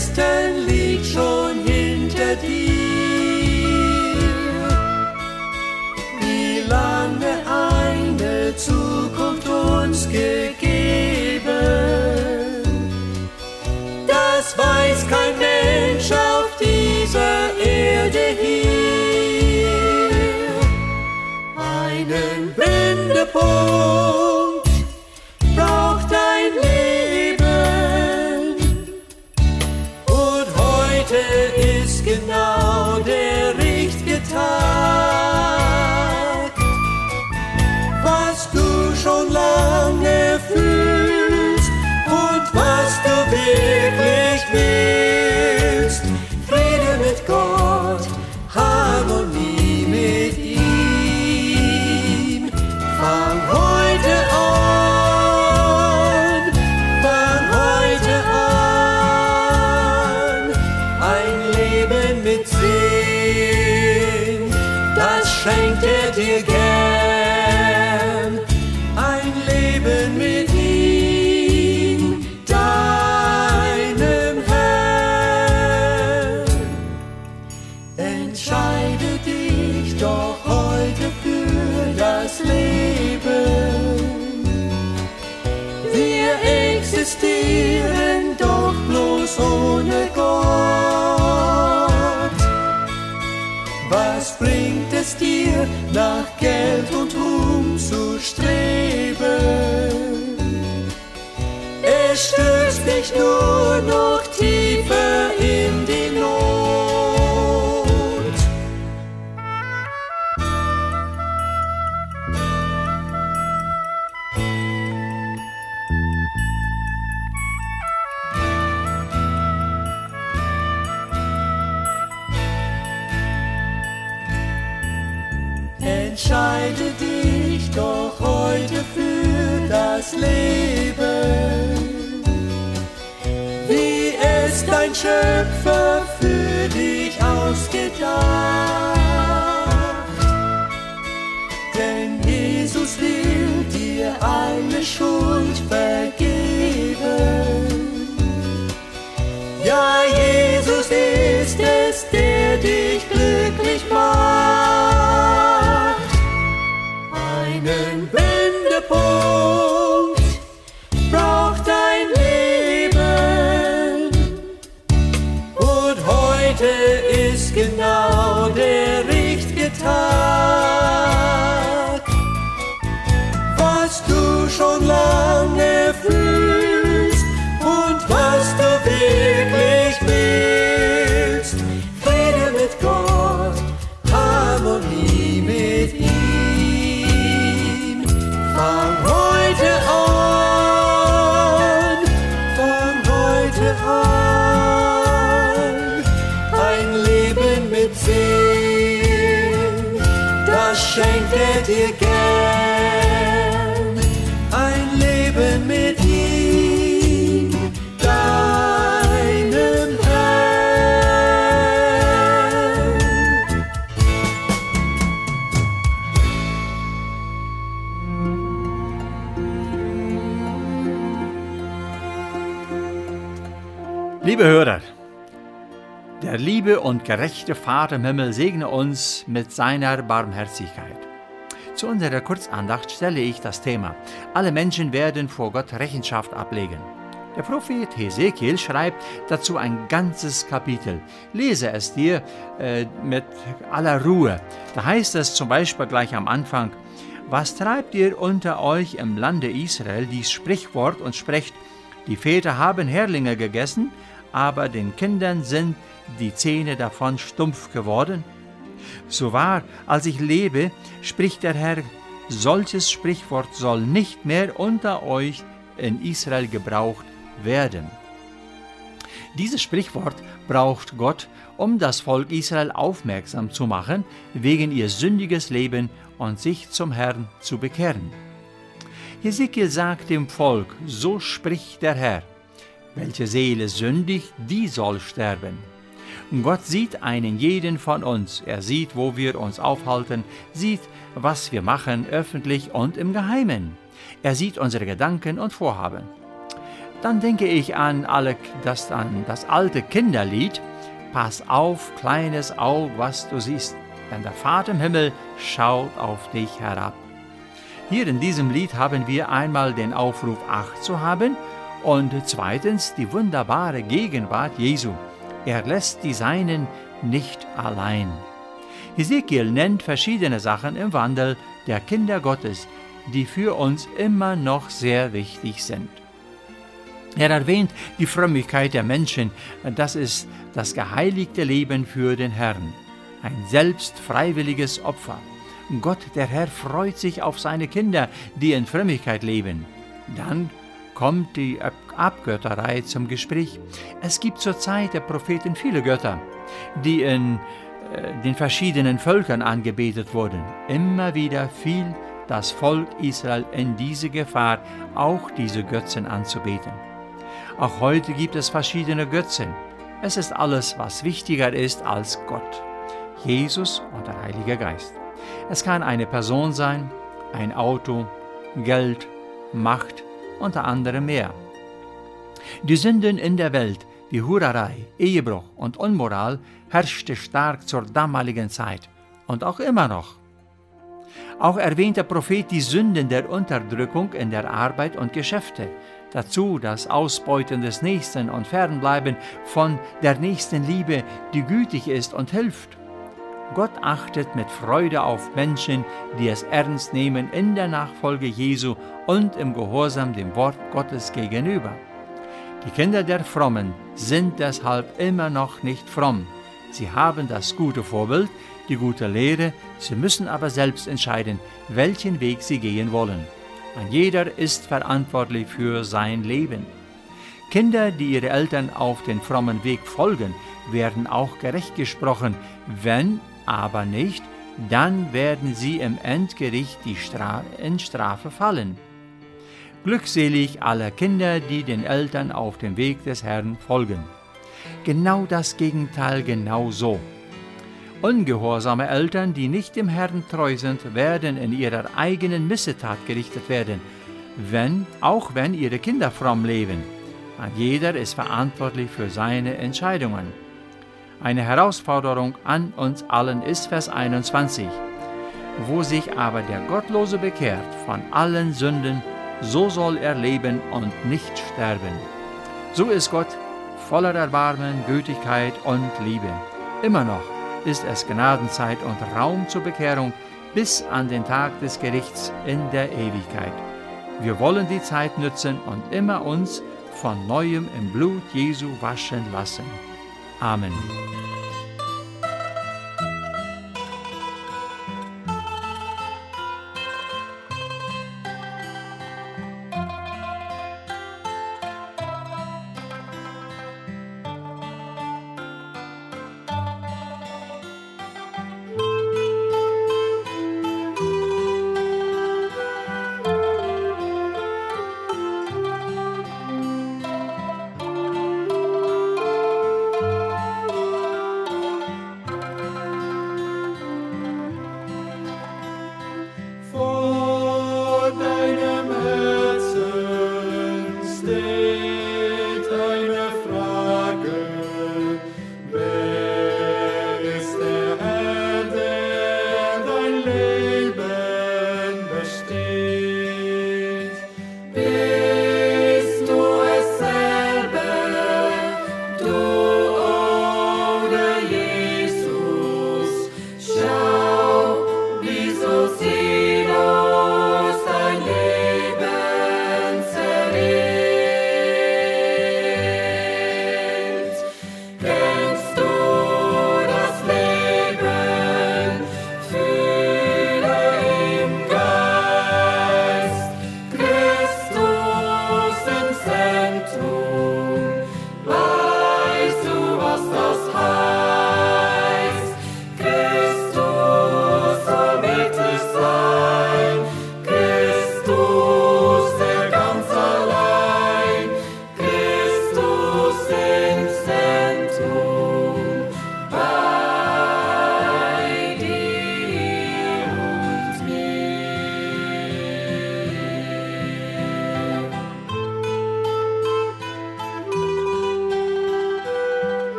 distant dich nur noch tiefer in die Not. Entscheide dich doch heute für das Leben, Schöpfer für dich ausgedacht. Genau der richtige Tag. Schenkt er dir gern. Ein Leben mit ihm, deinem Herrn. Liebe Hörer, der liebe und gerechte Vater im Himmel segne uns mit seiner Barmherzigkeit. Zu unserer Kurzandacht stelle ich das Thema Alle Menschen werden vor Gott Rechenschaft ablegen. Der Prophet Hesekiel schreibt dazu ein ganzes Kapitel. Lese es dir äh, mit aller Ruhe. Da heißt es zum Beispiel gleich am Anfang, was treibt ihr unter euch im Lande Israel dies Sprichwort und sprecht, Die Väter haben Herlinge gegessen, aber den Kindern sind die Zähne davon stumpf geworden. So wahr, als ich lebe, spricht der Herr, solches Sprichwort soll nicht mehr unter euch in Israel gebraucht werden. Dieses Sprichwort braucht Gott, um das Volk Israel aufmerksam zu machen, wegen ihr sündiges Leben und sich zum Herrn zu bekehren. Hesekiel sagt dem Volk, so spricht der Herr, welche Seele sündigt, die soll sterben. Gott sieht einen jeden von uns, er sieht, wo wir uns aufhalten, sieht, was wir machen, öffentlich und im Geheimen. Er sieht unsere Gedanken und Vorhaben. Dann denke ich an, alle, das, an das alte Kinderlied, Pass auf, kleines Auge, was du siehst, denn der Vater im Himmel schaut auf dich herab. Hier in diesem Lied haben wir einmal den Aufruf, Acht zu haben und zweitens die wunderbare Gegenwart Jesu. Er lässt die Seinen nicht allein. Ezekiel nennt verschiedene Sachen im Wandel der Kinder Gottes, die für uns immer noch sehr wichtig sind. Er erwähnt die Frömmigkeit der Menschen, das ist das geheiligte Leben für den Herrn, ein selbst freiwilliges Opfer. Gott, der Herr, freut sich auf seine Kinder, die in Frömmigkeit leben. Dann kommt die Abgötterei zum Gespräch. Es gibt zur Zeit der Propheten viele Götter, die in äh, den verschiedenen Völkern angebetet wurden. Immer wieder fiel das Volk Israel in diese Gefahr, auch diese Götzen anzubeten. Auch heute gibt es verschiedene Götzen. Es ist alles, was wichtiger ist als Gott, Jesus und der Heilige Geist. Es kann eine Person sein, ein Auto, Geld, Macht, unter anderem mehr. Die Sünden in der Welt wie Hurerei, Ehebruch und Unmoral herrschte stark zur damaligen Zeit und auch immer noch. Auch erwähnt der Prophet die Sünden der Unterdrückung in der Arbeit und Geschäfte, dazu das Ausbeuten des Nächsten und Fernbleiben von der nächsten Liebe, die gütig ist und hilft. Gott achtet mit Freude auf Menschen, die es ernst nehmen in der Nachfolge Jesu und im Gehorsam dem Wort Gottes gegenüber. Die Kinder der Frommen sind deshalb immer noch nicht fromm. Sie haben das gute Vorbild, die gute Lehre, sie müssen aber selbst entscheiden, welchen Weg sie gehen wollen. Ein jeder ist verantwortlich für sein Leben. Kinder, die ihre Eltern auf den frommen Weg folgen, werden auch gerecht gesprochen, wenn aber nicht, dann werden sie im Endgericht die Stra in Strafe fallen. Glückselig alle Kinder, die den Eltern auf dem Weg des Herrn folgen. Genau das Gegenteil genau so. Ungehorsame Eltern, die nicht dem Herrn treu sind, werden in ihrer eigenen Missetat gerichtet werden, wenn, auch wenn ihre Kinder fromm leben. Jeder ist verantwortlich für seine Entscheidungen. Eine Herausforderung an uns allen ist Vers 21. Wo sich aber der Gottlose bekehrt von allen Sünden, so soll er leben und nicht sterben. So ist Gott voller Erbarmen, Gütigkeit und Liebe. Immer noch ist es Gnadenzeit und Raum zur Bekehrung bis an den Tag des Gerichts in der Ewigkeit. Wir wollen die Zeit nützen und immer uns von neuem im Blut Jesu waschen lassen. Amen.